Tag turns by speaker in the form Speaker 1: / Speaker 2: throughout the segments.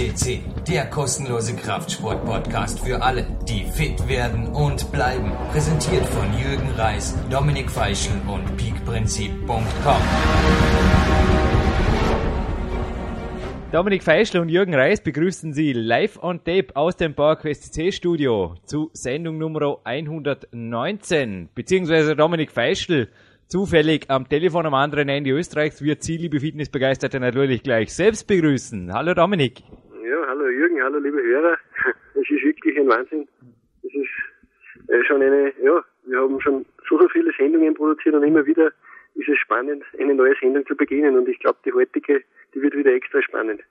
Speaker 1: FCC, der kostenlose Kraftsport-Podcast für alle, die fit werden und bleiben. Präsentiert von Jürgen Reis, Dominik Feischl und peakprinzip.com.
Speaker 2: Dominik Feischl und Jürgen Reis begrüßen Sie live on tape aus dem PowerQuest C Studio zu Sendung Nummer 119, beziehungsweise Dominik Feischl zufällig am Telefon am anderen Ende Österreichs wird Sie, liebe Fitnessbegeisterte, natürlich gleich selbst begrüßen. Hallo Dominik.
Speaker 3: Jürgen, hallo liebe Hörer. Es ist wirklich ein Wahnsinn. Es ist äh, schon eine, ja, wir haben schon so, so viele Sendungen produziert und immer wieder ist es spannend, eine neue Sendung zu beginnen und ich glaube, die heutige, die wird wieder extra spannend.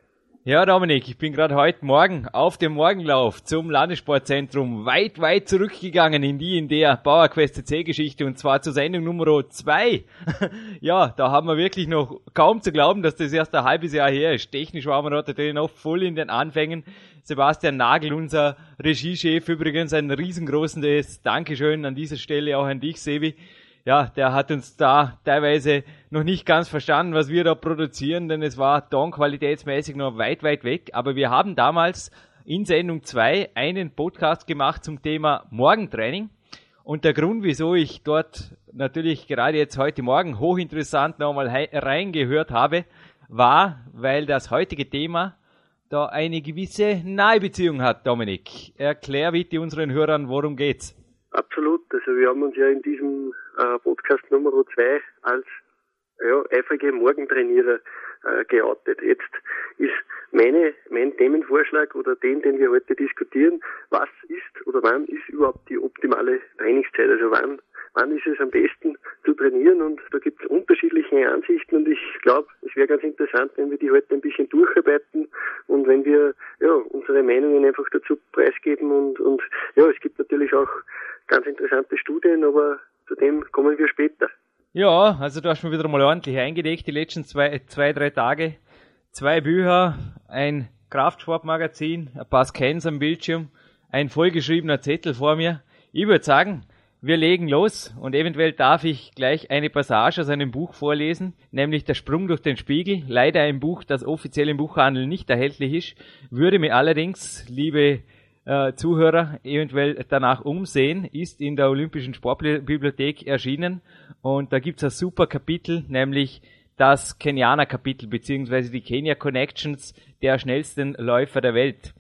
Speaker 2: Ja, Dominik, ich bin gerade heute Morgen auf dem Morgenlauf zum Landessportzentrum weit, weit zurückgegangen in die in der Bauerquest C-Geschichte und zwar zur Sendung Nummer 2. ja, da haben wir wirklich noch kaum zu glauben, dass das erst ein halbes Jahr her ist. Technisch waren wir natürlich noch voll in den Anfängen. Sebastian Nagel, unser Regiechef, übrigens ein riesengroßes Dankeschön an dieser Stelle auch an dich, Sebi ja, der hat uns da teilweise noch nicht ganz verstanden, was wir da produzieren, denn es war tonqualitätsmäßig noch weit, weit weg. Aber wir haben damals in Sendung 2 einen Podcast gemacht zum Thema Morgentraining. Und der Grund, wieso ich dort natürlich gerade jetzt heute Morgen hochinteressant nochmal reingehört habe, war, weil das heutige Thema da eine gewisse Nahebeziehung hat, Dominik. Erklär bitte unseren Hörern, worum geht's.
Speaker 3: Absolut. Also wir haben uns ja in diesem äh, Podcast Nummer zwei als ja, eifrige Morgentrainierer äh, geoutet. Jetzt ist meine, mein Themenvorschlag oder den, den wir heute diskutieren, was ist oder wann ist überhaupt die optimale Trainingszeit? Also wann, wann ist es am besten zu trainieren? Und da gibt es unterschiedliche Ansichten und ich glaube, es wäre ganz interessant, wenn wir die heute ein bisschen durcharbeiten und wenn wir ja, unsere Meinungen einfach dazu preisgeben und, und ja, es gibt natürlich auch ganz interessante Studien, aber zu dem kommen wir später.
Speaker 2: Ja, also du hast mir wieder mal ordentlich eingedeckt, die letzten zwei, zwei drei Tage. Zwei Bücher, ein Kraftsportmagazin, ein paar Scans am Bildschirm, ein vollgeschriebener Zettel vor mir. Ich würde sagen, wir legen los und eventuell darf ich gleich eine Passage aus einem Buch vorlesen, nämlich Der Sprung durch den Spiegel. Leider ein Buch, das offiziell im Buchhandel nicht erhältlich ist, würde mir allerdings, liebe äh, Zuhörer eventuell danach umsehen, ist in der Olympischen Sportbibliothek erschienen und da gibt's ein super Kapitel, nämlich das Kenianer-Kapitel beziehungsweise die Kenya Connections der schnellsten Läufer der Welt.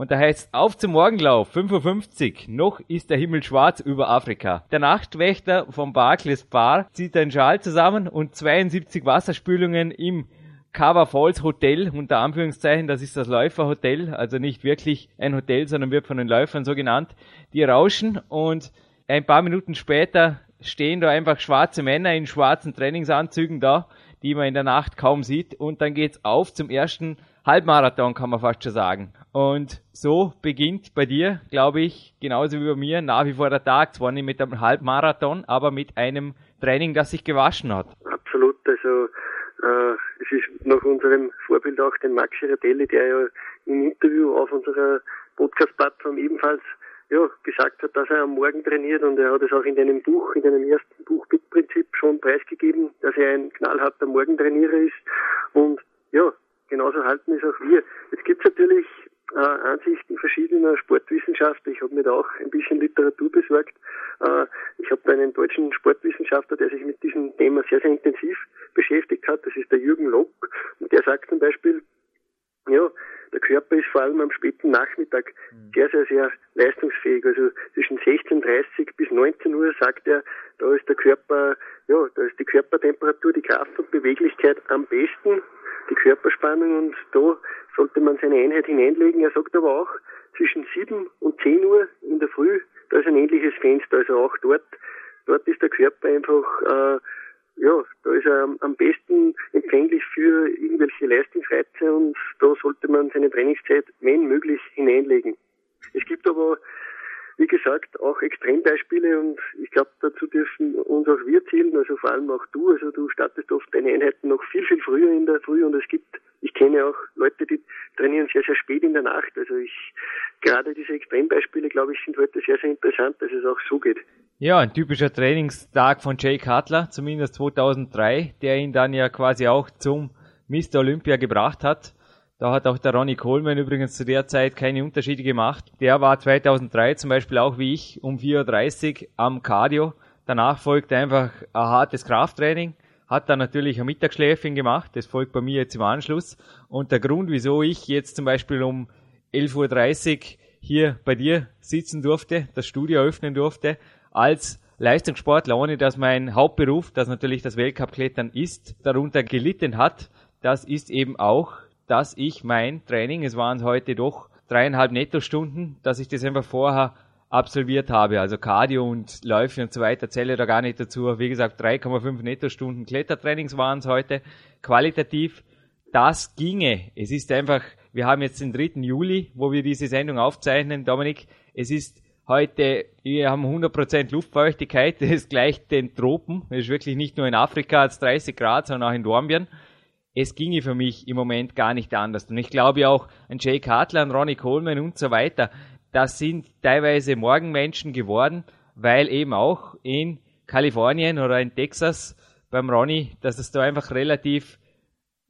Speaker 2: Und da heißt auf zum Morgenlauf, 5.50 Uhr, noch ist der Himmel schwarz über Afrika. Der Nachtwächter vom Barclays Bar zieht einen Schal zusammen und 72 Wasserspülungen im Cover Falls Hotel, unter Anführungszeichen, das ist das Läuferhotel, also nicht wirklich ein Hotel, sondern wird von den Läufern so genannt, die rauschen und ein paar Minuten später stehen da einfach schwarze Männer in schwarzen Trainingsanzügen da, die man in der Nacht kaum sieht. Und dann geht's auf zum ersten Halbmarathon, kann man fast schon sagen. Und so beginnt bei dir, glaube ich, genauso wie bei mir, nach wie vor der Tag, zwar nicht mit einem Halbmarathon, aber mit einem Training, das sich gewaschen hat.
Speaker 3: Absolut, also äh, es ist nach unserem Vorbild auch den Max Girardelli, der ja im Interview auf unserer Podcast-Plattform ebenfalls ja, gesagt hat, dass er am Morgen trainiert und er hat es auch in deinem Buch, in deinem ersten Buch Bitprinzip schon preisgegeben, dass er ein knallharter Morgentrainierer ist und ja, genauso halten es auch wir. Jetzt gibt es natürlich äh, Ansichten verschiedener Sportwissenschaftler. Ich habe mir da auch ein bisschen Literatur besorgt. Äh, ich habe einen deutschen Sportwissenschaftler, der sich mit diesem Thema sehr, sehr intensiv beschäftigt hat. Das ist der Jürgen Lock. Und der sagt zum Beispiel, ja, der Körper ist vor allem am späten Nachmittag mhm. sehr, sehr, sehr leistungsfähig. Also zwischen 16.30 bis 19 Uhr sagt er, da ist der Körper, ja, da ist die Körpertemperatur, die Kraft und Beweglichkeit am besten, die Körperspannung und da sollte man seine Einheit hineinlegen. Er sagt aber auch, zwischen 7 und 10 Uhr in der Früh, da ist ein ähnliches Fenster. Also auch dort, dort ist der Körper einfach, äh, ja, da ist er am besten empfänglich für irgendwelche Leistungsreize und da sollte man seine Trainingszeit, wenn möglich, hineinlegen. Es gibt aber wie gesagt, auch Extrembeispiele und ich glaube, dazu dürfen uns auch wir zählen, also vor allem auch du. Also du startest oft deine Einheiten noch viel, viel früher in der Früh und es gibt, ich kenne auch Leute, die trainieren sehr, sehr spät in der Nacht. Also ich, gerade diese Extrembeispiele, glaube ich, sind heute sehr, sehr interessant, dass es auch so geht.
Speaker 2: Ja, ein typischer Trainingstag von Jay Cutler, zumindest 2003, der ihn dann ja quasi auch zum Mr. Olympia gebracht hat. Da hat auch der Ronnie Coleman übrigens zu der Zeit keine Unterschiede gemacht. Der war 2003 zum Beispiel auch wie ich um 4.30 Uhr am Cardio. Danach folgt einfach ein hartes Krafttraining. Hat dann natürlich ein Mittagsschläfchen gemacht. Das folgt bei mir jetzt im Anschluss. Und der Grund, wieso ich jetzt zum Beispiel um 11.30 Uhr hier bei dir sitzen durfte, das Studio eröffnen durfte, als Leistungssportler, ohne dass mein Hauptberuf, das natürlich das Weltcup-Klettern ist, darunter gelitten hat. Das ist eben auch, dass ich mein Training, es waren heute doch dreieinhalb Nettostunden, dass ich das einfach vorher absolviert habe. Also Cardio und Läufe und so weiter zähle da gar nicht dazu. Wie gesagt, 3,5 Nettostunden Klettertrainings waren es heute. Qualitativ, das ginge. Es ist einfach, wir haben jetzt den 3. Juli, wo wir diese Sendung aufzeichnen. Dominik, es ist heute, wir haben 100% Luftfeuchtigkeit, das ist gleich den Tropen. Es ist wirklich nicht nur in Afrika als 30 Grad, sondern auch in Dornbirn. Es ginge für mich im Moment gar nicht anders. Und ich glaube auch, ein Jake Hartler, ein Ronnie Coleman und so weiter, das sind teilweise Morgenmenschen geworden, weil eben auch in Kalifornien oder in Texas beim Ronnie, dass es da einfach relativ,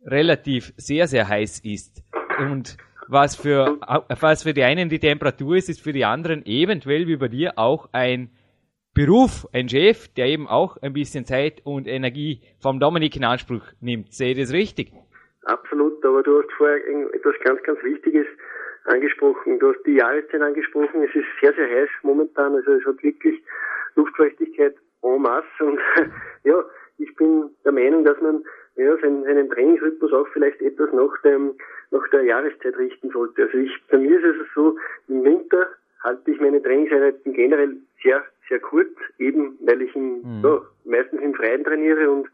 Speaker 2: relativ sehr, sehr heiß ist. Und was für, was für die einen die Temperatur ist, ist für die anderen eventuell wie bei dir auch ein Beruf, ein Chef, der eben auch ein bisschen Zeit und Energie vom Dominik in Anspruch nimmt. Sehe ich das richtig?
Speaker 3: Absolut, aber du hast vorher etwas ganz, ganz Wichtiges angesprochen. Du hast die Jahreszeit angesprochen. Es ist sehr, sehr heiß momentan. Also es hat wirklich Luftfeuchtigkeit en masse. Und ja, ich bin der Meinung, dass man ja, seinen, Trainingsrhythmus auch vielleicht etwas nach dem nach der Jahreszeit richten sollte. Also ich, bei mir ist es so, im Winter halte ich meine Trainingseinheiten generell sehr, sehr kurz, eben weil ich im, mhm. ja, meistens im Freien trainiere und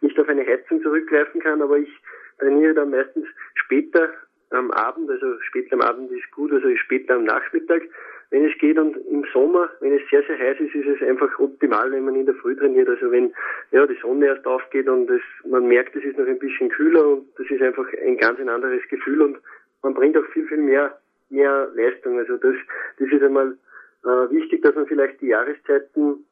Speaker 3: nicht auf eine Heizung zurückgreifen kann, aber ich trainiere dann meistens später am Abend, also später am Abend ist gut, also später am Nachmittag, wenn es geht. Und im Sommer, wenn es sehr, sehr heiß ist, ist es einfach optimal, wenn man in der Früh trainiert. Also wenn ja, die Sonne erst aufgeht und es, man merkt, es ist noch ein bisschen kühler und das ist einfach ein ganz ein anderes Gefühl und man bringt auch viel, viel mehr, mehr Leistung. Also das, das ist einmal äh, wichtig, dass man vielleicht die Jahreszeiten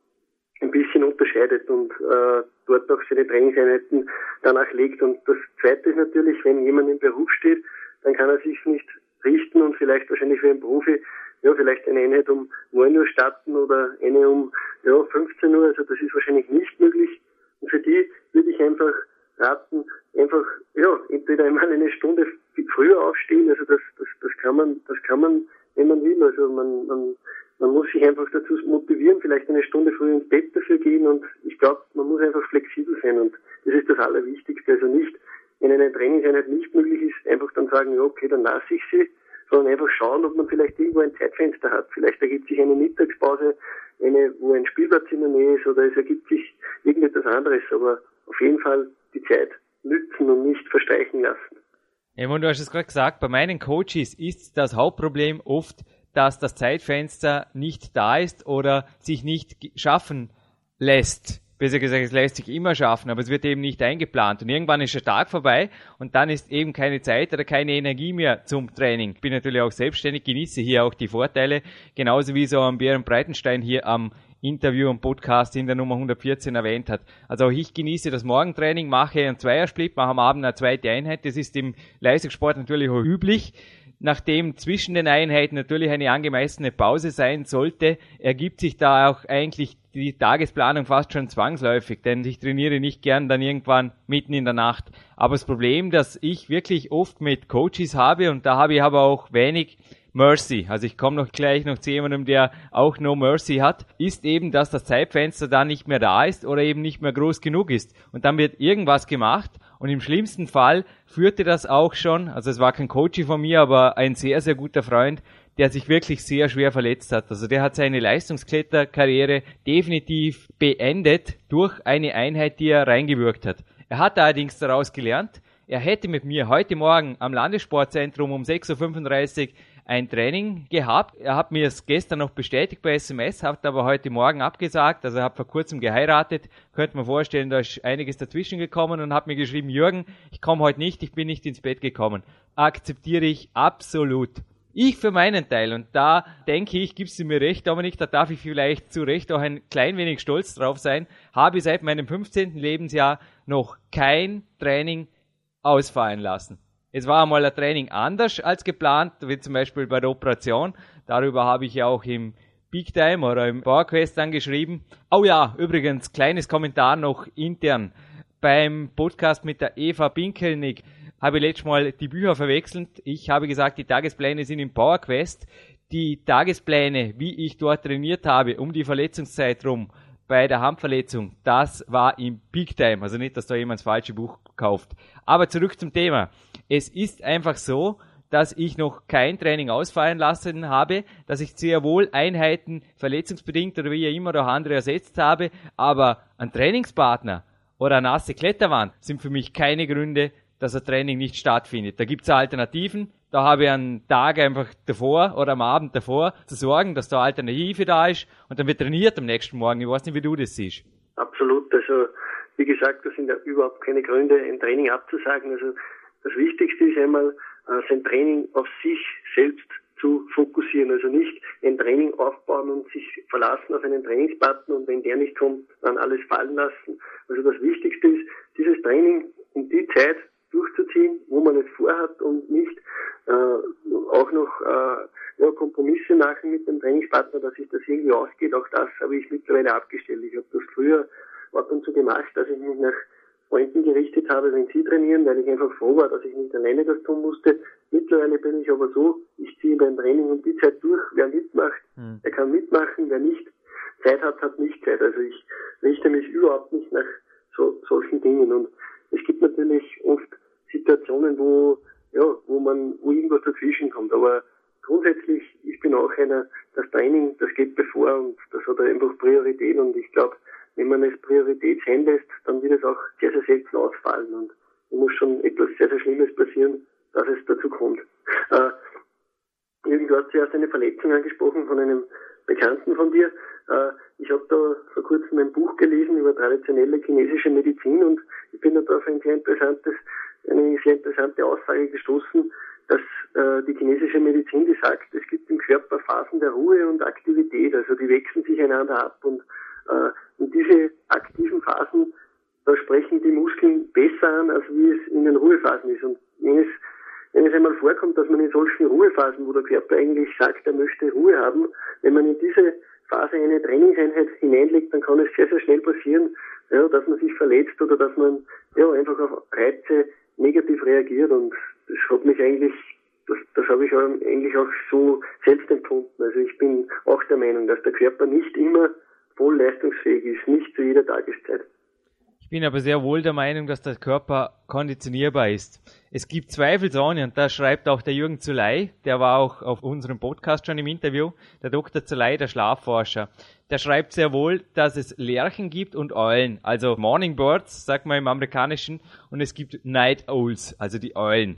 Speaker 3: ein bisschen unterscheidet und äh, dort auch seine Trainingseinheiten danach legt. Und das Zweite ist natürlich, wenn jemand im Beruf steht, dann kann er sich nicht richten und vielleicht wahrscheinlich wie ein Profi ja, vielleicht eine Einheit um 9 Uhr starten oder eine um ja, 15 Uhr. Also das ist wahrscheinlich nicht möglich. Und für die würde ich einfach raten, einfach ja, entweder einmal eine Stunde früher aufstehen. Also das, das, das kann man, das kann man, wenn man will. Also man, man, man muss sich einfach dazu motivieren, vielleicht eine Stunde früher ins Bett dafür gehen. Und ich glaube, man muss einfach flexibel sein. Und das ist das Allerwichtigste. Also nicht wenn eine Trainingseinheit nicht möglich ist, einfach dann sagen, ja, okay, dann lasse ich sie, sondern einfach schauen, ob man vielleicht irgendwo ein Zeitfenster hat. Vielleicht ergibt sich eine Mittagspause, eine, wo ein Spielplatz in der Nähe ist oder es ergibt sich irgendetwas anderes, aber auf jeden Fall die Zeit nützen und nicht verstreichen lassen.
Speaker 2: Ja, du hast es gerade gesagt, bei meinen Coaches ist das Hauptproblem oft, dass das Zeitfenster nicht da ist oder sich nicht schaffen lässt besser gesagt, es lässt sich immer schaffen, aber es wird eben nicht eingeplant. Und irgendwann ist der Tag vorbei und dann ist eben keine Zeit oder keine Energie mehr zum Training. Ich bin natürlich auch selbstständig, genieße hier auch die Vorteile, genauso wie so am Bären Breitenstein hier am Interview und Podcast in der Nummer 114 erwähnt hat. Also auch ich genieße das Morgentraining, mache einen Zweiersplit, mache am Abend eine zweite Einheit. Das ist im Leistungssport natürlich auch üblich. Nachdem zwischen den Einheiten natürlich eine angemessene Pause sein sollte, ergibt sich da auch eigentlich die Tagesplanung fast schon zwangsläufig, denn ich trainiere nicht gern dann irgendwann mitten in der Nacht. Aber das Problem, das ich wirklich oft mit Coaches habe, und da habe ich aber auch wenig Mercy, also ich komme noch gleich noch zu jemandem, der auch No Mercy hat, ist eben, dass das Zeitfenster da nicht mehr da ist oder eben nicht mehr groß genug ist. Und dann wird irgendwas gemacht und im schlimmsten Fall führte das auch schon, also es war kein Coach von mir, aber ein sehr, sehr guter Freund, der sich wirklich sehr schwer verletzt hat. Also der hat seine Leistungskletterkarriere definitiv beendet durch eine Einheit, die er reingewirkt hat. Er hat allerdings daraus gelernt, er hätte mit mir heute Morgen am Landessportzentrum um 6.35 Uhr ein Training gehabt. Er hat mir es gestern noch bestätigt bei SMS, hat aber heute Morgen abgesagt. Also er hat vor kurzem geheiratet. Könnte man vorstellen, da ist einiges dazwischen gekommen und hat mir geschrieben, Jürgen, ich komme heute nicht, ich bin nicht ins Bett gekommen. Akzeptiere ich absolut. Ich für meinen Teil, und da denke ich, gibst du mir recht, Dominik, da darf ich vielleicht zu Recht auch ein klein wenig stolz drauf sein, habe seit meinem 15. Lebensjahr noch kein Training ausfallen lassen. Es war einmal ein Training anders als geplant, wie zum Beispiel bei der Operation. Darüber habe ich ja auch im Big Time oder im PowerQuest angeschrieben. Oh ja, übrigens, kleines Kommentar noch intern. Beim Podcast mit der Eva Binkelnick habe ich letztes Mal die Bücher verwechselt. Ich habe gesagt, die Tagespläne sind im PowerQuest. Die Tagespläne, wie ich dort trainiert habe, um die Verletzungszeit rum, bei der Handverletzung, das war im Big Time. Also nicht, dass da jemand das falsche Buch kauft. Aber zurück zum Thema. Es ist einfach so, dass ich noch kein Training ausfallen lassen habe, dass ich sehr wohl Einheiten verletzungsbedingt oder wie immer auch andere ersetzt habe, aber ein Trainingspartner oder eine nasse Kletterwand sind für mich keine Gründe, dass ein Training nicht stattfindet. Da gibt es Alternativen. Da habe ich einen Tag einfach davor oder am Abend davor zu sorgen, dass da Alternative da ist und dann wird trainiert am nächsten Morgen. Ich weiß nicht, wie du das siehst.
Speaker 3: Absolut. Also wie gesagt, das sind ja überhaupt keine Gründe, ein Training abzusagen. Also das Wichtigste ist einmal, äh, sein Training auf sich selbst zu fokussieren. Also nicht ein Training aufbauen und sich verlassen auf einen Trainingspartner und wenn der nicht kommt, dann alles fallen lassen. Also das Wichtigste ist, dieses Training in die Zeit durchzuziehen, wo man es vorhat und nicht äh, auch noch äh, ja, Kompromisse machen mit dem Trainingspartner, dass sich das irgendwie ausgeht. Auch das habe ich mittlerweile abgestellt. Ich habe das früher ab und zu gemacht, dass ich mich nach Freunden gerichtet habe, wenn sie trainieren, weil ich einfach froh war, dass ich nicht alleine das tun musste. Mittlerweile bin ich aber so, ich ziehe beim Training um die Zeit durch. Wer mitmacht, mhm. der kann mitmachen. Wer nicht Zeit hat, hat nicht Zeit. Also ich richte mich überhaupt nicht nach so, solchen Dingen. Und es gibt natürlich oft Situationen, wo, ja, wo man, wo irgendwas dazwischen kommt. Aber grundsätzlich, ich bin auch einer, das Training, das geht bevor und das hat einfach Priorität und ich glaube, wenn man es Priorität sein lässt, dann wird es auch sehr, sehr selten ausfallen und muss schon etwas sehr, sehr Schlimmes passieren, dass es dazu kommt. Äh, du hast zuerst eine Verletzung angesprochen von einem Bekannten von dir. Äh, ich habe da vor kurzem ein Buch gelesen über traditionelle chinesische Medizin und ich bin da auf ein sehr interessantes, eine sehr interessante Aussage gestoßen, dass äh, die chinesische Medizin, die sagt, es gibt im Körper Phasen der Ruhe und Aktivität, also die wechseln sich einander ab und äh, in diese aktiven Phasen, da sprechen die Muskeln besser an, als wie es in den Ruhephasen ist. Und wenn es, wenn es einmal vorkommt, dass man in solchen Ruhephasen, wo der Körper eigentlich sagt, er möchte Ruhe haben, wenn man in diese Phase eine Trainingseinheit hineinlegt, dann kann es sehr, sehr schnell passieren, ja, dass man sich verletzt oder dass man ja, einfach auf Reize negativ reagiert. Und das hat mich eigentlich, das, das habe ich eigentlich auch so selbst empfunden. Also ich bin auch der Meinung, dass der Körper nicht immer voll leistungsfähig ist, nicht zu jeder Tageszeit.
Speaker 2: Bin aber sehr wohl der Meinung, dass der Körper konditionierbar ist. Es gibt zweifelsohne, und da schreibt auch der Jürgen Zuley, der war auch auf unserem Podcast schon im Interview, der Dr. Zuley, der Schlafforscher. Der schreibt sehr wohl, dass es Lerchen gibt und Eulen, also Morning Birds, sagt man im Amerikanischen, und es gibt Night Owls, also die Eulen.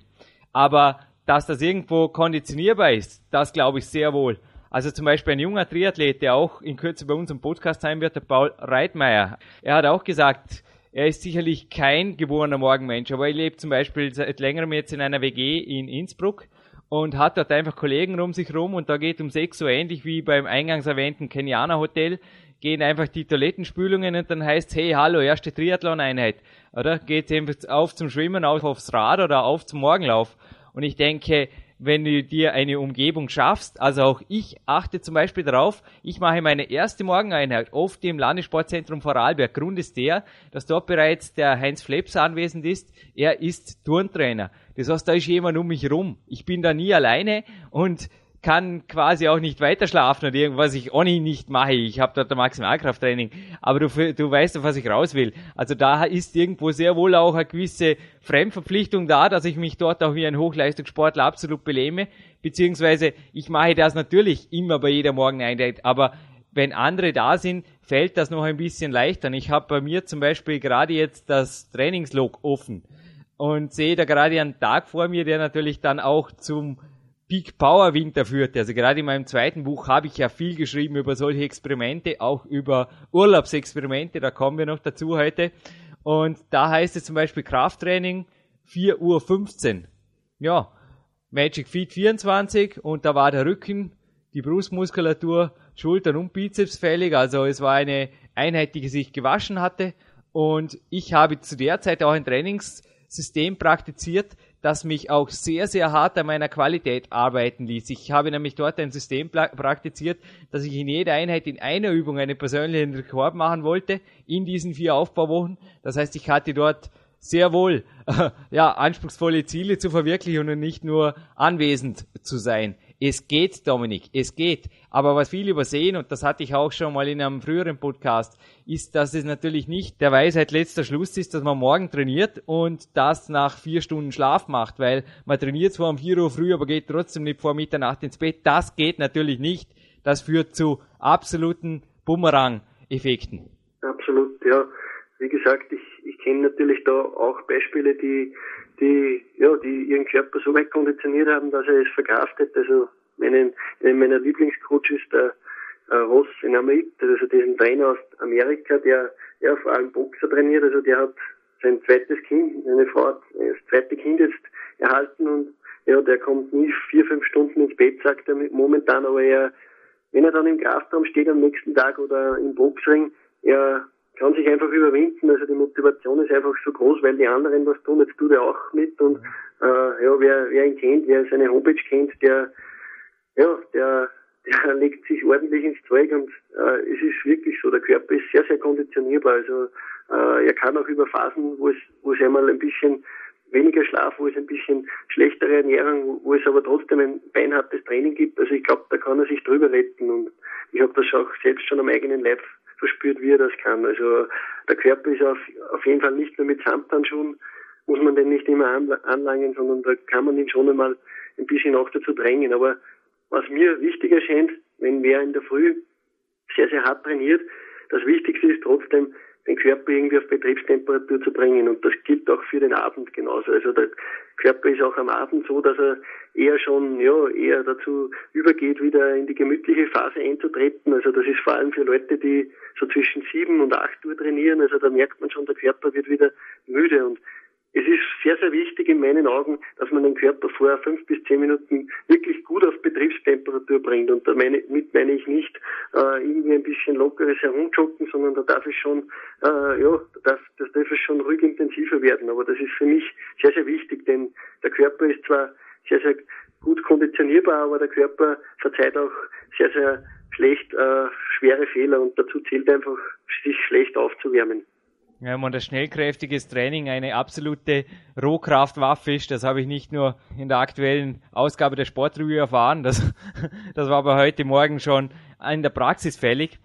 Speaker 2: Aber dass das irgendwo konditionierbar ist, das glaube ich sehr wohl. Also zum Beispiel ein junger Triathlet, der auch in Kürze bei uns im Podcast sein wird, der Paul Reitmeier. Er hat auch gesagt, er ist sicherlich kein geborener Morgenmensch, aber er lebt zum Beispiel seit längerem jetzt in einer WG in Innsbruck und hat dort einfach Kollegen um sich rum und da geht um 6 Uhr ähnlich wie beim eingangs erwähnten Kenianer Hotel, gehen einfach die Toilettenspülungen und dann heißt hey, hallo, erste Triathlon-Einheit. Oder geht einfach auf zum Schwimmen, auf aufs Rad oder auf zum Morgenlauf. Und ich denke, wenn du dir eine Umgebung schaffst. Also auch ich achte zum Beispiel darauf, ich mache meine erste Morgeneinheit oft im Landessportzentrum Vorarlberg. Grund ist der, dass dort bereits der Heinz Fleps anwesend ist. Er ist Turntrainer. Das heißt, da ist jemand um mich rum. Ich bin da nie alleine und kann quasi auch nicht weiter schlafen oder irgendwas ich ohnehin nicht mache. Ich habe dort ein Maximalkrafttraining. Aber du, du weißt, auf was ich raus will. Also da ist irgendwo sehr wohl auch eine gewisse Fremdverpflichtung da, dass ich mich dort auch wie ein Hochleistungssportler absolut belehme. Beziehungsweise ich mache das natürlich immer bei jeder Morgeneinheit. Aber wenn andere da sind, fällt das noch ein bisschen leichter. Und ich habe bei mir zum Beispiel gerade jetzt das Trainingslog offen und sehe da gerade einen Tag vor mir, der natürlich dann auch zum Peak Power Winter führte. Also gerade in meinem zweiten Buch habe ich ja viel geschrieben über solche Experimente, auch über Urlaubsexperimente, da kommen wir noch dazu heute. Und da heißt es zum Beispiel Krafttraining 4.15 Uhr. Ja, Magic Feet 24 und da war der Rücken, die Brustmuskulatur, Schultern und Bizeps fällig. Also es war eine Einheit, die sich gewaschen hatte. Und ich habe zu der Zeit auch ein Trainingssystem praktiziert, das mich auch sehr, sehr hart an meiner Qualität arbeiten ließ. Ich habe nämlich dort ein System praktiziert, dass ich in jeder Einheit in einer Übung einen persönlichen Rekord machen wollte, in diesen vier Aufbauwochen. Das heißt, ich hatte dort sehr wohl ja, anspruchsvolle Ziele zu verwirklichen und nicht nur anwesend zu sein. Es geht, Dominik, es geht. Aber was viele übersehen, und das hatte ich auch schon mal in einem früheren Podcast, ist, dass es natürlich nicht der Weisheit letzter Schluss ist, dass man morgen trainiert und das nach vier Stunden Schlaf macht, weil man trainiert zwar um vier Uhr früh, aber geht trotzdem nicht vor Mitternacht ins Bett. Das geht natürlich nicht. Das führt zu absoluten Bumerang-Effekten.
Speaker 3: Absolut, ja. Wie gesagt, ich, ich kenne natürlich da auch Beispiele, die die, ja, die ihren Körper so weit konditioniert haben, dass er es verkraftet. Also meinen, einer meiner Lieblingscoach ist der äh, Ross in Amerika, also diesen Trainer aus Amerika, der ja vor allem Boxer trainiert, also der hat sein zweites Kind, eine Frau hat das zweite Kind jetzt erhalten und ja, der kommt nie vier, fünf Stunden ins Bett, sagt er momentan, aber er, wenn er dann im Kraftraum steht am nächsten Tag oder im Boxring, er kann sich einfach überwinden. Also die Motivation ist einfach so groß, weil die anderen was tun. Jetzt tut er auch mit und äh, ja, wer, wer ihn kennt, wer seine Homepage kennt, der ja, der, der legt sich ordentlich ins Zeug und äh, es ist wirklich so, der Körper ist sehr, sehr konditionierbar. Also äh, er kann auch über Phasen, wo es, wo es einmal ein bisschen weniger Schlaf, wo es ein bisschen schlechtere Ernährung, wo es aber trotzdem ein beinhartes Training gibt. Also ich glaube, da kann er sich drüber retten und ich habe das auch selbst schon am eigenen Leib verspürt, wie er das kann. Also der Körper ist auf, auf jeden Fall nicht nur mit Samthandschuhen, muss man den nicht immer anlangen, sondern da kann man ihn schon einmal ein bisschen auch dazu drängen. Aber was mir wichtig erscheint, wenn wer in der Früh sehr, sehr hart trainiert, das Wichtigste ist trotzdem, den Körper irgendwie auf Betriebstemperatur zu bringen. Und das gilt auch für den Abend genauso. Also der Körper ist auch am Abend so, dass er eher schon, ja, eher dazu übergeht, wieder in die gemütliche Phase einzutreten. Also das ist vor allem für Leute, die so zwischen sieben und acht Uhr trainieren. Also da merkt man schon, der Körper wird wieder müde und es ist sehr, sehr wichtig in meinen Augen, dass man den Körper vor fünf bis zehn Minuten wirklich gut auf Betriebstemperatur bringt. Und damit meine ich nicht äh, irgendwie ein bisschen lockeres Herumjoggen, sondern da darf es schon, äh, ja, das, das darf es schon ruhig intensiver werden. Aber das ist für mich sehr, sehr wichtig, denn der Körper ist zwar sehr, sehr gut konditionierbar, aber der Körper verzeiht auch sehr, sehr schlecht äh, schwere Fehler und dazu zählt einfach, sich schlecht aufzuwärmen.
Speaker 2: Ja, man das schnellkräftiges Training eine absolute Rohkraftwaffe ist, das habe ich nicht nur in der aktuellen Ausgabe der Sportreview erfahren, das, das war aber heute Morgen schon in der Praxis fällig.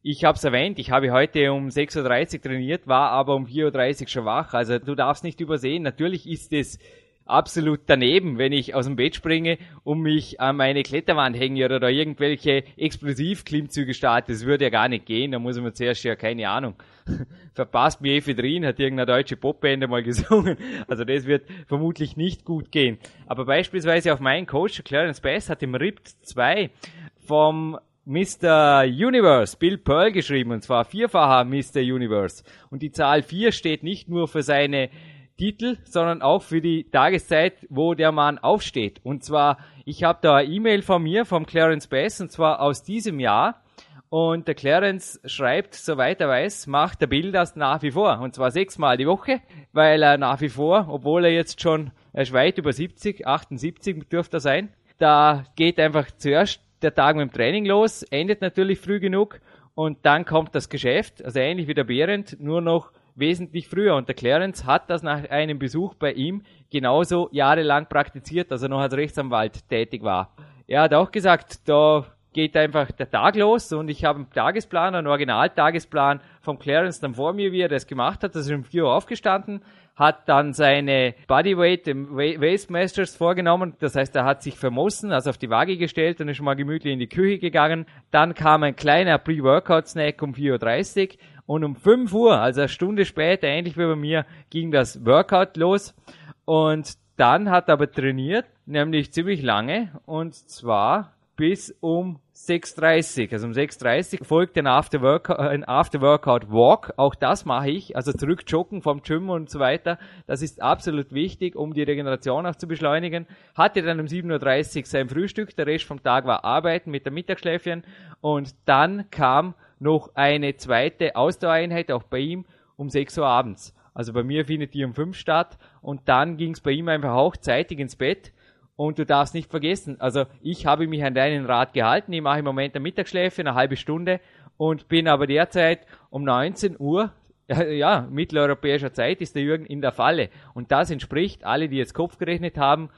Speaker 2: Ich habe es erwähnt, ich habe heute um 6.30 Uhr trainiert, war aber um 4.30 Uhr schon wach. Also du darfst nicht übersehen, natürlich ist es absolut daneben, wenn ich aus dem Bett springe und mich an meine Kletterwand hänge oder da irgendwelche Explosivklimmzüge starte. Das würde ja gar nicht gehen. Da muss man zuerst ja, keine Ahnung, verpasst mir Ephedrin, hat irgendeine deutsche Popband mal gesungen. Also das wird vermutlich nicht gut gehen. Aber beispielsweise auf meinen Coach, Clarence Bass, hat im RIPT 2 vom Mr. Universe, Bill Pearl geschrieben, und zwar vierfacher Mr. Universe. Und die Zahl 4 steht nicht nur für seine Titel, sondern auch für die Tageszeit, wo der Mann aufsteht. Und zwar, ich habe da eine E-Mail von mir, vom Clarence Bass, und zwar aus diesem Jahr. Und der Clarence schreibt, soweit er weiß, macht der Bill das nach wie vor. Und zwar sechsmal die Woche, weil er nach wie vor, obwohl er jetzt schon, er ist weit über 70, 78 dürfte er sein, da geht einfach zuerst der Tag mit dem Training los, endet natürlich früh genug und dann kommt das Geschäft, also ähnlich wie der Behrend, nur noch wesentlich früher. Und der Clarence hat das nach einem Besuch bei ihm genauso jahrelang praktiziert, als er noch als Rechtsanwalt tätig war. Er hat auch gesagt, da geht einfach der Tag los und ich habe einen Tagesplan, einen Originaltagesplan vom Clarence dann vor mir, wie er das gemacht hat. Also um 4 Uhr aufgestanden, hat dann seine Bodyweight im Waste Masters vorgenommen. Das heißt, er hat sich vermossen, also auf die Waage gestellt und ist schon mal gemütlich in die Küche gegangen. Dann kam ein kleiner Pre-Workout-Snack um 4.30 Uhr und um 5 Uhr, also eine Stunde später, ähnlich wie bei mir, ging das Workout los. Und dann hat er aber trainiert, nämlich ziemlich lange, und zwar bis um 6.30 Also um 6.30 folgt ein After-Workout, ein After-Workout-Walk. Auch das mache ich, also zurück joggen vom Gym und so weiter. Das ist absolut wichtig, um die Regeneration auch zu beschleunigen. Hatte dann um 7.30 Uhr sein Frühstück, der Rest vom Tag war Arbeiten mit der Mittagsschläfchen und dann kam noch eine zweite Ausdauereinheit, auch bei ihm, um 6 Uhr abends. Also bei mir findet die um fünf statt und dann ging es bei ihm einfach auch zeitig ins Bett. Und du darfst nicht vergessen, also ich habe mich an deinen Rat gehalten. Ich mache im Moment eine Mittagsschläfe, eine halbe Stunde und bin aber derzeit um 19 Uhr, ja, mitteleuropäischer Zeit ist der Jürgen in der Falle. Und das entspricht, alle, die jetzt Kopf gerechnet haben,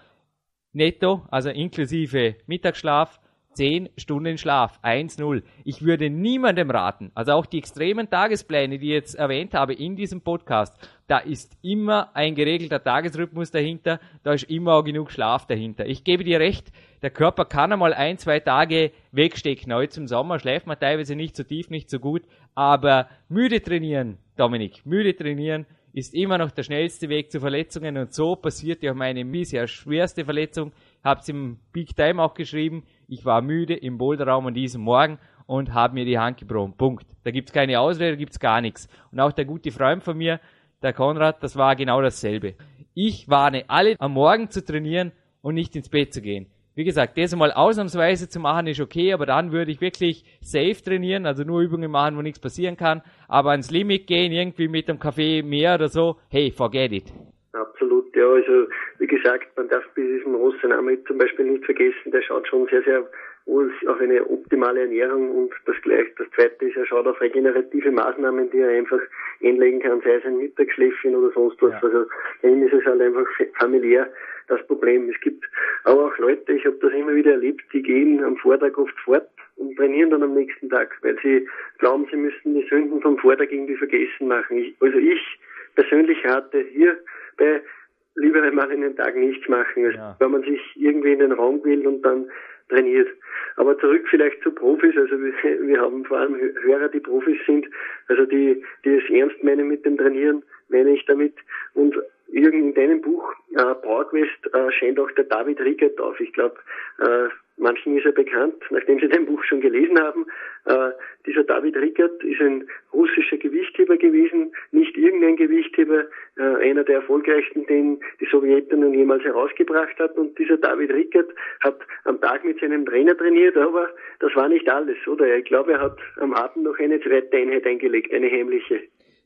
Speaker 2: netto, also inklusive Mittagsschlaf, 10 Stunden Schlaf, 1-0. Ich würde niemandem raten, also auch die extremen Tagespläne, die ich jetzt erwähnt habe in diesem Podcast, da ist immer ein geregelter Tagesrhythmus dahinter, da ist immer auch genug Schlaf dahinter. Ich gebe dir recht, der Körper kann einmal ein, zwei Tage wegstecken. Heute zum Sommer schläft man teilweise nicht so tief, nicht so gut, aber müde trainieren, Dominik, müde trainieren ist immer noch der schnellste Weg zu Verletzungen und so passiert ja meine bisher schwerste Verletzung. Hab's im Big Time auch geschrieben. Ich war müde im Boulderraum an diesem Morgen und habe mir die Hand gebrochen. Punkt. Da gibt's keine Ausrede, da gibt's gar nichts. Und auch der gute Freund von mir, der Konrad, das war genau dasselbe. Ich warne alle am Morgen zu trainieren und nicht ins Bett zu gehen. Wie gesagt, das mal ausnahmsweise zu machen ist okay, aber dann würde ich wirklich safe trainieren, also nur Übungen machen, wo nichts passieren kann. Aber ans Limit gehen, irgendwie mit einem Kaffee mehr oder so, hey, forget it.
Speaker 3: Absolut, ja, also wie gesagt, man darf bei diesem Rossanamen zum Beispiel nicht vergessen, der schaut schon sehr, sehr auf eine optimale Ernährung und das gleich, das zweite ist, er schaut auf regenerative Maßnahmen, die er einfach einlegen kann, sei es ein Mittagsschläfchen oder sonst was. Ja. Also bei ihm ist es halt einfach familiär das Problem. Es gibt aber auch Leute, ich habe das immer wieder erlebt, die gehen am Vortag oft fort und trainieren dann am nächsten Tag, weil sie glauben, sie müssten die Sünden vom Vortag irgendwie vergessen machen. Ich, also ich persönlich rate hier bei lieber einmal in den Tag nichts machen, als ja. wenn man sich irgendwie in den Raum will und dann trainiert. Aber zurück vielleicht zu Profis, also wir, wir haben vor allem Hörer, die Profis sind, also die, die es ernst meinen mit dem Trainieren, meine ich damit. Und Jürgen, in deinem Buch äh, PowerQuest äh, scheint auch der David Rickert auf. Ich glaube, äh, manchen ist er bekannt, nachdem sie dein Buch schon gelesen haben. Äh, dieser David Rickert ist ein russischer Gewichtheber gewesen, nicht irgendein Gewichtheber, äh, einer der erfolgreichsten, den die Sowjetunion jemals herausgebracht hat. Und dieser David Rickert hat am Tag mit seinem Trainer trainiert, aber das war nicht alles, oder? Ich glaube, er hat am Abend noch eine zweite Einheit eingelegt, eine heimliche.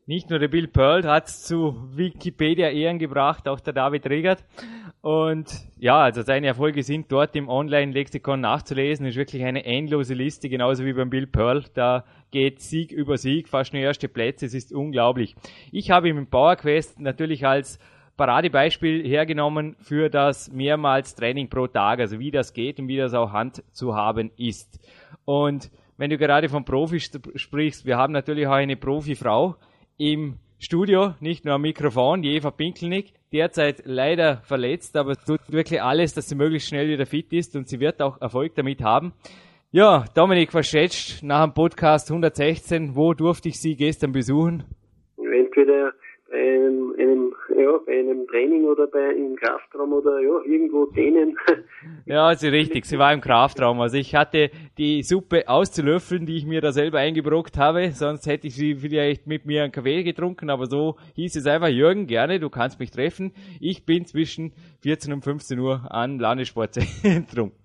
Speaker 2: Nicht nur der Bill Pearl hat es zu Wikipedia Ehren gebracht, auch der David Regert. Und ja, also seine Erfolge sind dort im Online-Lexikon nachzulesen. Ist wirklich eine endlose Liste, genauso wie beim Bill Pearl. Da geht Sieg über Sieg, fast nur erste Plätze. Es ist unglaublich. Ich habe ihn im Power Quest natürlich als Paradebeispiel hergenommen für das mehrmals Training pro Tag, also wie das geht und wie das auch Hand zu haben ist. Und wenn du gerade von Profis sprichst, wir haben natürlich auch eine Profifrau, im Studio, nicht nur am Mikrofon, die Eva Pinkelnick, derzeit leider verletzt, aber tut wirklich alles, dass sie möglichst schnell wieder fit ist und sie wird auch Erfolg damit haben. Ja, Dominik, was schätzt nach dem Podcast 116, wo durfte ich Sie gestern besuchen?
Speaker 3: Entweder einem, einem, ja, bei einem Training oder bei einem Kraftraum oder ja, irgendwo denen.
Speaker 2: Ja, sie richtig, sie war im Kraftraum. Also ich hatte die Suppe auszulöffeln, die ich mir da selber eingebrockt habe, sonst hätte ich sie vielleicht mit mir einen Kaffee getrunken, aber so hieß es einfach, Jürgen, gerne, du kannst mich treffen. Ich bin zwischen 14 und 15 Uhr am Landessportzentrum.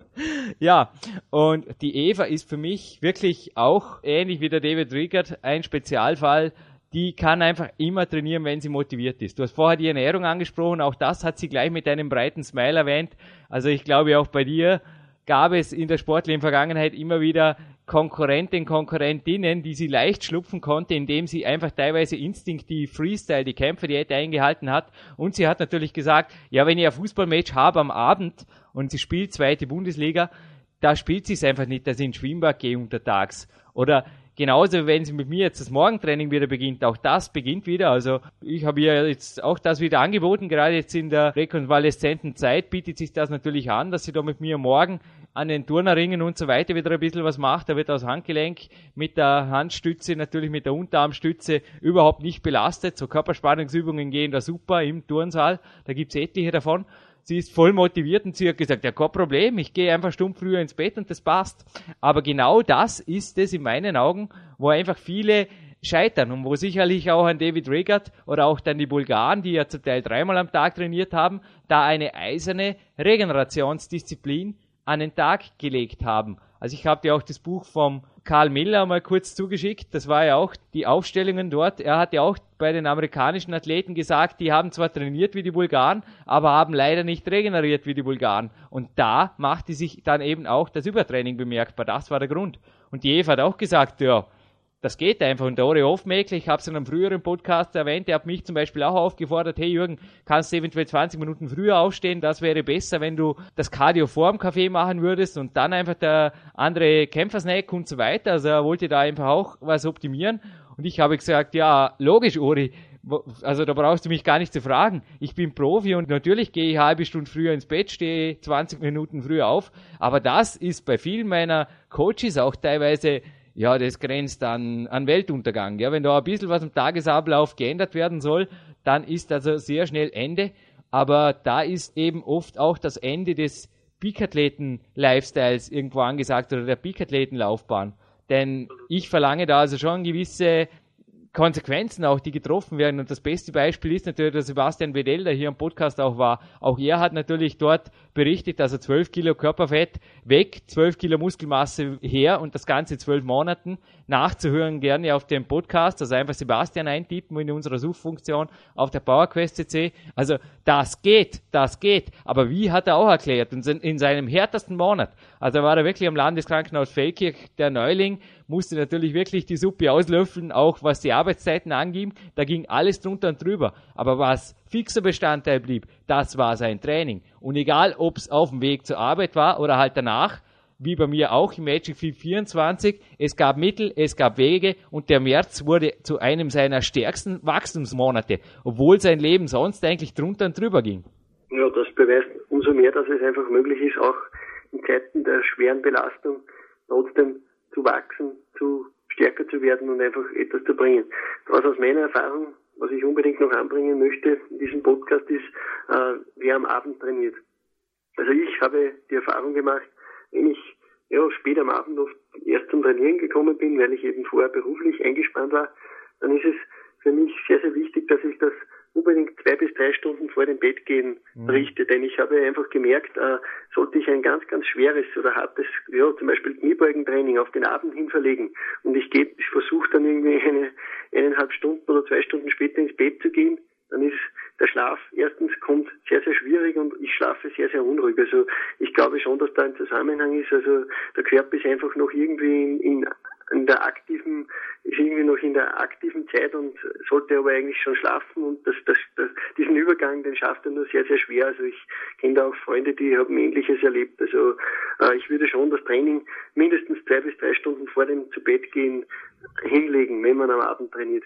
Speaker 2: Ja, und die Eva ist für mich wirklich auch ähnlich wie der David Rickert ein Spezialfall, die kann einfach immer trainieren, wenn sie motiviert ist. Du hast vorher die Ernährung angesprochen, auch das hat sie gleich mit einem breiten Smile erwähnt. Also ich glaube auch bei dir gab es in der sportlichen Vergangenheit immer wieder Konkurrenten, Konkurrentinnen, die sie leicht schlupfen konnte, indem sie einfach teilweise instinktiv Freestyle die Kämpfe, die hätte eingehalten hat. Und sie hat natürlich gesagt, ja, wenn ich ein Fußballmatch habe am Abend und sie spielt zweite Bundesliga, da spielt sie es einfach nicht, dass ich in Schwimmbad gehe untertags. Oder Genauso, wenn sie mit mir jetzt das Morgentraining wieder beginnt, auch das beginnt wieder. Also ich habe ihr jetzt auch das wieder angeboten. Gerade jetzt in der rekonvaleszenten Zeit bietet sich das natürlich an, dass sie da mit mir morgen an den Turnerringen und so weiter wieder ein bisschen was macht. Da wird das Handgelenk mit der Handstütze, natürlich mit der Unterarmstütze überhaupt nicht belastet. So Körperspannungsübungen gehen da super im Turnsaal. Da gibt's etliche davon sie ist voll motiviert und sie hat gesagt, ja, kein Problem, ich gehe einfach stumpf früher ins Bett und das passt. Aber genau das ist es in meinen Augen, wo einfach viele scheitern und wo sicherlich auch ein David Regard oder auch dann die Bulgaren, die ja zum Teil dreimal am Tag trainiert haben, da eine eiserne Regenerationsdisziplin an den Tag gelegt haben. Also ich habe dir auch das Buch vom Karl Miller mal kurz zugeschickt. Das war ja auch die Aufstellungen dort. Er hat ja auch bei den amerikanischen Athleten gesagt, die haben zwar trainiert wie die Bulgaren, aber haben leider nicht regeneriert wie die Bulgaren. Und da machte sich dann eben auch das Übertraining bemerkbar. Das war der Grund. Und die Eva hat auch gesagt, ja, das geht einfach. Und der Ori Hofmeckler, ich habe es in einem früheren Podcast erwähnt, der hat mich zum Beispiel auch aufgefordert, hey Jürgen, kannst du eventuell 20 Minuten früher aufstehen? Das wäre besser, wenn du das Cardio vorm Kaffee machen würdest und dann einfach der andere Kämpfersnack und so weiter. Also er wollte da einfach auch was optimieren. Und ich habe gesagt, ja, logisch, Ori, also da brauchst du mich gar nicht zu fragen. Ich bin Profi und natürlich gehe ich halbe Stunde früher ins Bett, stehe 20 Minuten früher auf. Aber das ist bei vielen meiner Coaches auch teilweise ja, das grenzt an, an Weltuntergang. Ja, wenn da ein bisschen was im Tagesablauf geändert werden soll, dann ist also sehr schnell Ende. Aber da ist eben oft auch das Ende des Peakathleten-Lifestyles irgendwo angesagt oder der Peakathleten-Laufbahn. Denn ich verlange da also schon gewisse Konsequenzen auch, die getroffen werden. Und das beste Beispiel ist natürlich der Sebastian Wedell, der hier im Podcast auch war. Auch er hat natürlich dort berichtet, er 12 Kilo Körperfett weg, 12 Kilo Muskelmasse her und das Ganze zwölf Monaten. Nachzuhören gerne auf dem Podcast, also einfach Sebastian eintippen in unserer Suchfunktion auf der PowerQuest CC. Also das geht, das geht. Aber wie hat er auch erklärt? in seinem härtesten Monat, also war er wirklich am Landeskrankenhaus Feldkirch, der Neuling, musste natürlich wirklich die Suppe auslöffeln, auch was die Arbeitszeiten anging. Da ging alles drunter und drüber. Aber was fixer Bestandteil blieb, das war sein Training. Und egal, ob es auf dem Weg zur Arbeit war oder halt danach, wie bei mir auch im Magic Field 24, es gab Mittel, es gab Wege und der März wurde zu einem seiner stärksten Wachstumsmonate, obwohl sein Leben sonst eigentlich drunter und drüber ging.
Speaker 3: Ja, das beweist umso mehr, dass es einfach möglich ist, auch in Zeiten der schweren Belastung trotzdem zu wachsen, zu stärker zu werden und einfach etwas zu bringen. Was aus meiner Erfahrung, was ich unbedingt noch anbringen möchte in diesem Podcast ist, äh, wer am Abend trainiert. Also ich habe die Erfahrung gemacht, wenn ich ja, spät am Abend oft erst zum Trainieren gekommen bin, weil ich eben vorher beruflich eingespannt war, dann ist es für mich sehr, sehr wichtig, dass ich das unbedingt zwei bis drei Stunden vor dem Bett gehen mhm. richte. Denn ich habe einfach gemerkt, äh, sollte ich ein ganz, ganz schweres oder hartes, ja, zum Beispiel Kniebeugentraining auf den Abend hin verlegen und ich gehe, ich versuche dann irgendwie eine, eineinhalb Stunden oder zwei Stunden später ins Bett zu gehen, dann ist der Schlaf erstens kommt sehr, sehr schwierig und ich schlafe sehr, sehr unruhig. Also ich glaube schon, dass da ein Zusammenhang ist. Also der Körper ist einfach noch irgendwie in, in in der aktiven, ist irgendwie noch in der aktiven Zeit und sollte aber eigentlich schon schlafen und das, das, das, diesen Übergang, den schafft er nur sehr, sehr schwer. Also ich kenne da auch Freunde, die haben Ähnliches erlebt. Also äh, ich würde schon das Training mindestens zwei bis drei Stunden vor dem zu Bett gehen hinlegen, wenn man am Abend trainiert.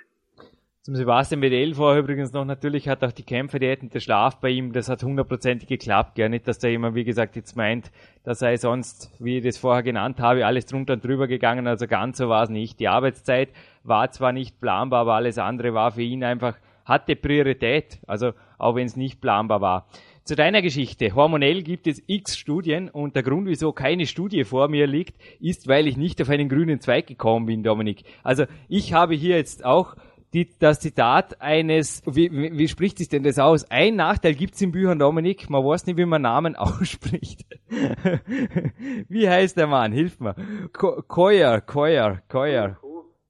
Speaker 2: Zum Sebastian Wedell vorher übrigens noch, natürlich hat auch die Kämpferdiät und der Schlaf bei ihm, das hat hundertprozentig geklappt. Gell? Nicht, dass der immer, wie gesagt, jetzt meint, dass er sonst, wie ich das vorher genannt habe, alles drunter und drüber gegangen. Also ganz so war es nicht. Die Arbeitszeit war zwar nicht planbar, aber alles andere war für ihn einfach, hatte Priorität. Also auch wenn es nicht planbar war. Zu deiner Geschichte. Hormonell gibt es x Studien und der Grund, wieso keine Studie vor mir liegt, ist, weil ich nicht auf einen grünen Zweig gekommen bin, Dominik. Also ich habe hier jetzt auch die, das Zitat eines, wie, wie, wie spricht sich denn das aus? Ein Nachteil gibt's in Büchern, Dominik, man weiß nicht, wie man Namen ausspricht. wie heißt der Mann? Hilf mir. Koyer, Koyer, Koyer.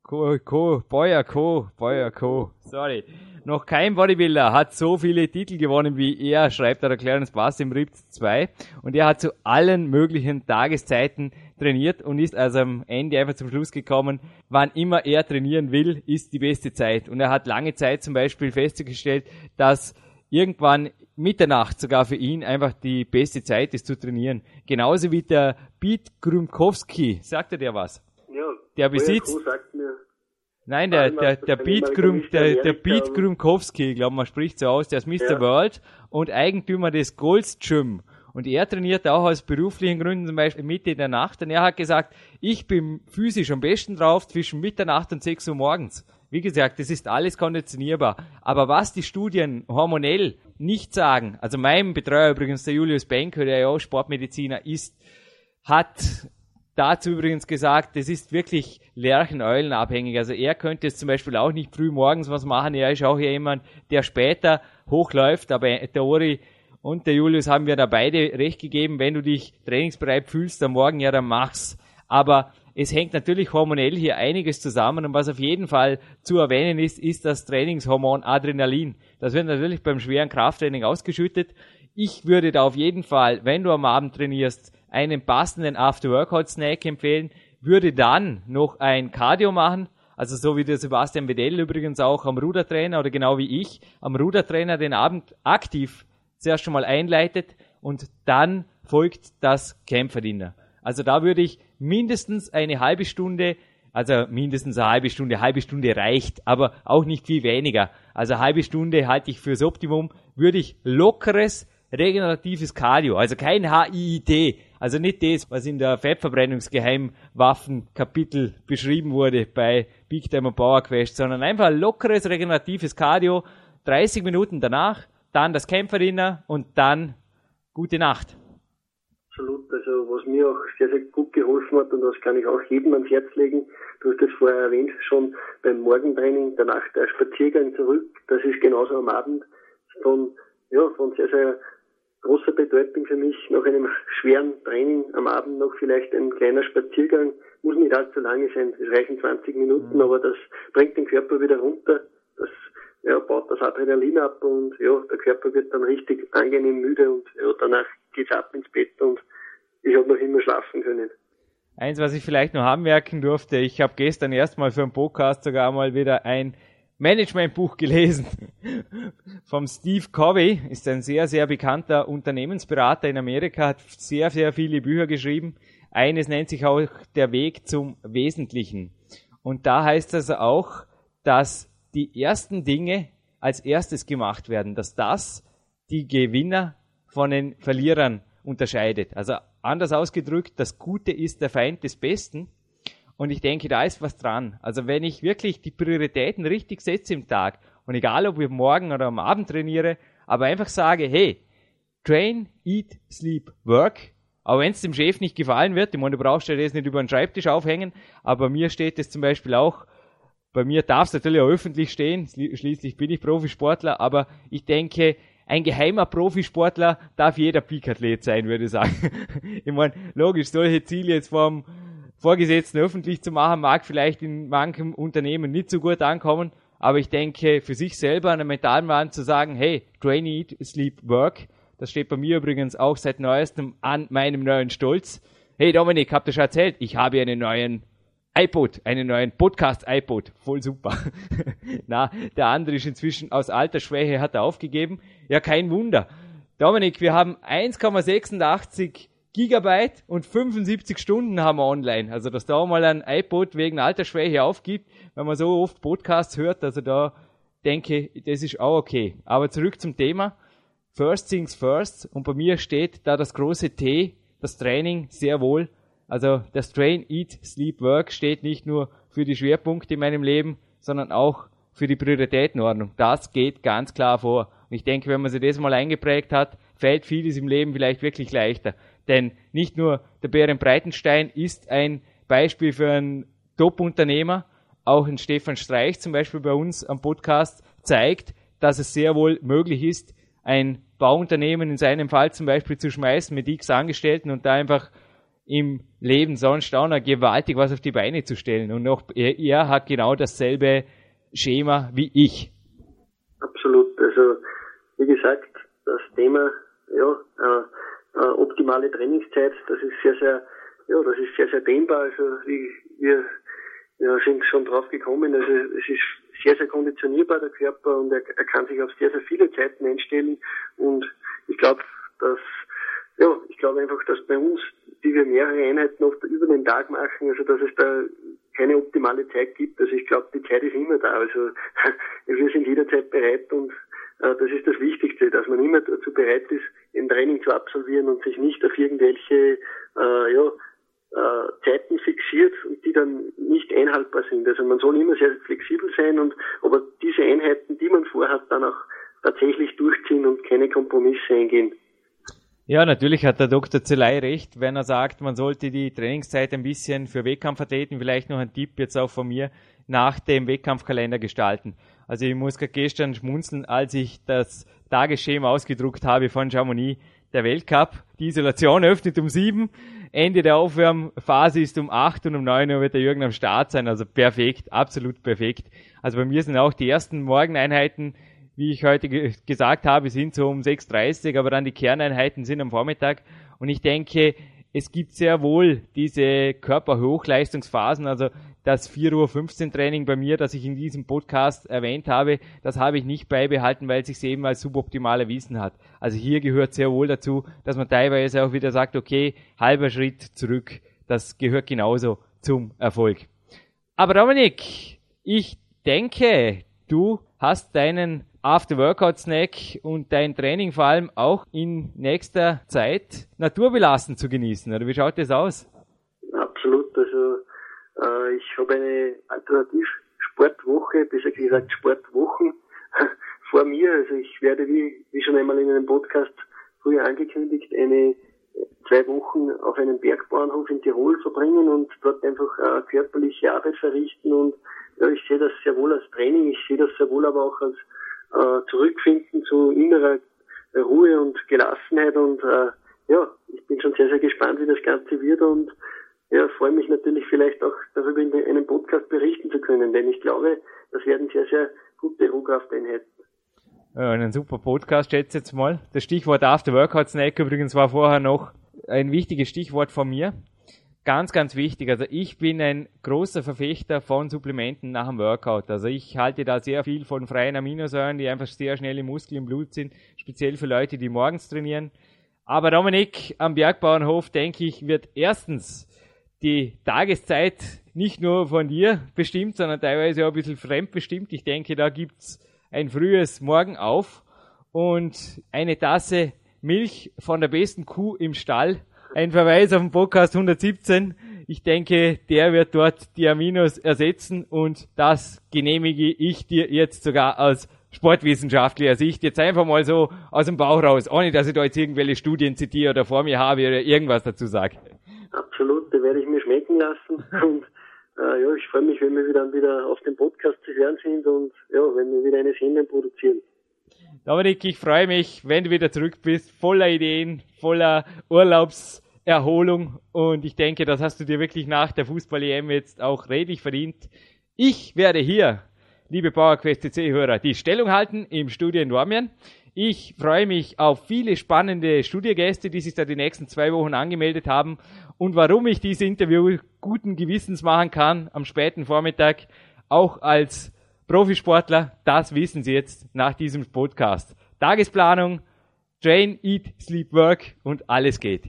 Speaker 2: Ko, Ko, Boyer, Ko, Boyer, Ko. Sorry. Noch kein Bodybuilder hat so viele Titel gewonnen wie er, schreibt der Clarence Bass im RIP 2. Und er hat zu allen möglichen Tageszeiten trainiert und ist also am Ende einfach zum Schluss gekommen, wann immer er trainieren will, ist die beste Zeit. Und er hat lange Zeit zum Beispiel festgestellt, dass irgendwann Mitternacht sogar für ihn einfach die beste Zeit ist zu trainieren. Genauso wie der Piet Grumkowski. Sagt er dir was? Der besitzt. Nein, der, der, der Beat Grum, der, der Beat Grumkowski, ich glaube, man spricht so aus, der ist Mr. Ja. World und Eigentümer des Golds Gym. Und er trainiert auch aus beruflichen Gründen zum Beispiel Mitte der Nacht. Und er hat gesagt, ich bin physisch am besten drauf zwischen Mitternacht und 6 Uhr morgens. Wie gesagt, das ist alles konditionierbar. Aber was die Studien hormonell nicht sagen, also mein Betreuer übrigens, der Julius Benke, der ja auch Sportmediziner ist, hat dazu übrigens gesagt, das ist wirklich lercheneulenabhängig. Also er könnte es zum Beispiel auch nicht früh morgens was machen. Er ist auch ja jemand, der später hochläuft. Aber der Ori und der Julius haben wir da beide recht gegeben. Wenn du dich trainingsbereit fühlst am Morgen, ja, dann mach's. Aber es hängt natürlich hormonell hier einiges zusammen und was auf jeden Fall zu erwähnen ist, ist das Trainingshormon Adrenalin. Das wird natürlich beim schweren Krafttraining ausgeschüttet. Ich würde da auf jeden Fall, wenn du am Abend trainierst, einen passenden After-Workout-Snack empfehlen, würde dann noch ein Cardio machen, also so wie der Sebastian Wedell übrigens auch am Rudertrainer oder genau wie ich am Rudertrainer den Abend aktiv zuerst schon mal einleitet und dann folgt das Kämpferdiener. Also da würde ich mindestens eine halbe Stunde, also mindestens eine halbe Stunde, halbe Stunde reicht, aber auch nicht viel weniger. Also halbe Stunde halte ich fürs Optimum, würde ich lockeres, regeneratives Cardio, also kein HIIT, also nicht das, was in der Fettverbrennungsgeheimwaffen-Kapitel beschrieben wurde bei Big Time Power Quest, sondern einfach ein lockeres, regeneratives Cardio, 30 Minuten danach, dann das Kämpferdiener und dann gute Nacht.
Speaker 3: Absolut, also was mir auch sehr, sehr gut geholfen hat und das kann ich auch jedem ans Herz legen, du hast es vorher erwähnt, schon beim Morgentraining, danach der Spaziergang zurück, das ist genauso am Abend von, ja, von sehr, sehr großer Bedeutung für mich, nach einem schweren Training am Abend noch vielleicht ein kleiner Spaziergang, muss nicht allzu lange sein, es reichen 20 Minuten, mhm. aber das bringt den Körper wieder runter, das ja, baut das Adrenalin ab und ja, der Körper wird dann richtig angenehm müde und ja, danach geht's ab ins Bett und ich habe noch immer schlafen können.
Speaker 2: Eins, was ich vielleicht noch anmerken durfte, ich habe gestern erstmal für einen Podcast sogar mal wieder ein Managementbuch gelesen vom Steve Covey, ist ein sehr, sehr bekannter Unternehmensberater in Amerika, hat sehr, sehr viele Bücher geschrieben. Eines nennt sich auch Der Weg zum Wesentlichen. Und da heißt es auch, dass die ersten Dinge als erstes gemacht werden, dass das die Gewinner von den Verlierern unterscheidet. Also anders ausgedrückt, das Gute ist der Feind des Besten. Und ich denke, da ist was dran. Also wenn ich wirklich die Prioritäten richtig setze im Tag und egal ob ich morgen oder am Abend trainiere, aber einfach sage, hey, train, eat, sleep, work. Aber wenn es dem Chef nicht gefallen wird, ich meine, du brauchst ja das nicht über den Schreibtisch aufhängen, aber mir steht es zum Beispiel auch bei mir darf es natürlich auch öffentlich stehen, schließlich bin ich Profisportler, aber ich denke, ein geheimer Profisportler darf jeder Peak-Athlet sein, würde ich sagen. ich meine, logisch, solche Ziele jetzt vom Vorgesetzten öffentlich zu machen, mag vielleicht in manchem Unternehmen nicht so gut ankommen, aber ich denke, für sich selber an der mentalen Wand zu sagen, hey, train, eat, sleep, work, das steht bei mir übrigens auch seit neuestem an meinem neuen Stolz. Hey Dominik, habt ihr schon erzählt? Ich habe einen neuen iPod, einen neuen Podcast-iPod, voll super. Na, der andere ist inzwischen aus Altersschwäche, hat er aufgegeben. Ja, kein Wunder. Dominik, wir haben 1,86 Gigabyte und 75 Stunden haben wir online. Also, dass da mal ein iPod wegen Altersschwäche aufgibt, wenn man so oft Podcasts hört, also da denke, das ist auch okay. Aber zurück zum Thema. First things first. Und bei mir steht da das große T, das Training, sehr wohl also das Train, Eat, Sleep, Work steht nicht nur für die Schwerpunkte in meinem Leben, sondern auch für die Prioritätenordnung. Das geht ganz klar vor. Und ich denke, wenn man sich das mal eingeprägt hat, fällt vieles im Leben vielleicht wirklich leichter. Denn nicht nur der Bären Breitenstein ist ein Beispiel für einen Top-Unternehmer, auch ein Stefan Streich zum Beispiel bei uns am Podcast zeigt, dass es sehr wohl möglich ist, ein Bauunternehmen in seinem Fall zum Beispiel zu schmeißen mit x Angestellten und da einfach im Leben sonst auch noch gewaltig was auf die Beine zu stellen. Und noch, er, er hat genau dasselbe Schema wie ich.
Speaker 3: Absolut. Also, wie gesagt, das Thema, ja, äh, äh, optimale Trainingszeit, das ist sehr, sehr, ja, das ist sehr, sehr dehnbar. Also, wie wir ja, sind schon drauf gekommen. Also, es ist sehr, sehr konditionierbar, der Körper, und er, er kann sich auf sehr, sehr viele Zeiten einstellen. Und ich glaube, dass, ja, ich glaube einfach, dass bei uns die wir mehrere Einheiten oft über den Tag machen, also dass es da keine optimale Zeit gibt. Also ich glaube, die Zeit ist immer da. Also wir sind jederzeit bereit und das ist das Wichtigste, dass man immer dazu bereit ist, ein Training zu absolvieren und sich nicht auf irgendwelche äh, ja, äh, Zeiten fixiert und die dann nicht einhaltbar sind. Also man soll immer sehr flexibel sein und aber diese Einheiten, die man vorhat, dann auch tatsächlich durchziehen und keine Kompromisse eingehen.
Speaker 2: Ja, natürlich hat der Dr. Zelei recht, wenn er sagt, man sollte die Trainingszeit ein bisschen für Wettkampfathleten, vielleicht noch ein Tipp jetzt auch von mir, nach dem Wettkampfkalender gestalten. Also ich muss gestern schmunzeln, als ich das Tagesschema ausgedruckt habe von Chamonix, der Weltcup. Die Isolation öffnet um sieben. Ende der Aufwärmphase ist um acht und um neun Uhr wird der Jürgen am Start sein. Also perfekt, absolut perfekt. Also bei mir sind auch die ersten Morgeneinheiten, wie ich heute ge gesagt habe, sind so um 6.30 aber dann die Kerneinheiten sind am Vormittag. Und ich denke, es gibt sehr wohl diese Körperhochleistungsphasen, also das 4.15 Uhr Training bei mir, das ich in diesem Podcast erwähnt habe, das habe ich nicht beibehalten, weil es sich eben als suboptimal erwiesen hat. Also hier gehört sehr wohl dazu, dass man teilweise auch wieder sagt, okay, halber Schritt zurück, das gehört genauso zum Erfolg. Aber Dominik, ich denke, du hast deinen After-Workout-Snack und dein Training vor allem auch in nächster Zeit naturbelassen zu genießen. Oder wie schaut das aus?
Speaker 3: Absolut. Also äh, ich habe eine Alternativ-Sportwoche, besser gesagt Sportwochen vor mir. Also ich werde, wie, wie schon einmal in einem Podcast früher angekündigt, eine zwei Wochen auf einem Bergbauernhof in Tirol verbringen und dort einfach äh, körperliche Arbeit verrichten und ja, ich sehe das sehr wohl als Training, ich sehe das sehr wohl aber auch als äh, zurückfinden zu innerer Ruhe und Gelassenheit und äh, ja, ich bin schon sehr, sehr gespannt, wie das Ganze wird und ja, freue mich natürlich vielleicht auch darüber in einem Podcast berichten zu können, denn ich glaube, das werden sehr, sehr gute Ruhkrafteinheiten.
Speaker 2: Ja, einen super Podcast, schätze jetzt mal. Das Stichwort After Workout Snack übrigens war vorher noch ein wichtiges Stichwort von mir ganz, ganz wichtig. Also ich bin ein großer Verfechter von Supplementen nach dem Workout. Also ich halte da sehr viel von freien Aminosäuren, die einfach sehr schnell im Muskel, im Blut sind, speziell für Leute, die morgens trainieren. Aber Dominik, am Bergbauernhof, denke ich, wird erstens die Tageszeit nicht nur von dir bestimmt, sondern teilweise auch ein bisschen fremdbestimmt. Ich denke, da gibt's ein frühes Morgen auf und eine Tasse Milch von der besten Kuh im Stall ein Verweis auf den Podcast 117. Ich denke, der wird dort die Aminos ersetzen und das genehmige ich dir jetzt sogar aus sportwissenschaftlicher Sicht. Jetzt einfach mal so aus dem Bauch raus, ohne dass ich da jetzt irgendwelche Studien zitiere oder vor mir habe oder irgendwas dazu sage.
Speaker 3: Absolut, da werde ich mir schmecken lassen und äh, ja, ich freue mich, wenn wir dann wieder auf dem Podcast zu hören sind und ja, wenn wir wieder eine Sendung produzieren.
Speaker 2: Dominik, ich freue mich, wenn du wieder zurück bist, voller Ideen, voller Urlaubs Erholung und ich denke, das hast du dir wirklich nach der Fußball-EM jetzt auch redlich verdient. Ich werde hier, liebe PowerQuest CC-Hörer, die Stellung halten im Studio in Dormien. Ich freue mich auf viele spannende Studiogäste, die sich da die nächsten zwei Wochen angemeldet haben. Und warum ich dieses Interview guten Gewissens machen kann am späten Vormittag, auch als Profisportler, das wissen Sie jetzt nach diesem Podcast. Tagesplanung, Train, Eat, Sleep, Work und alles geht.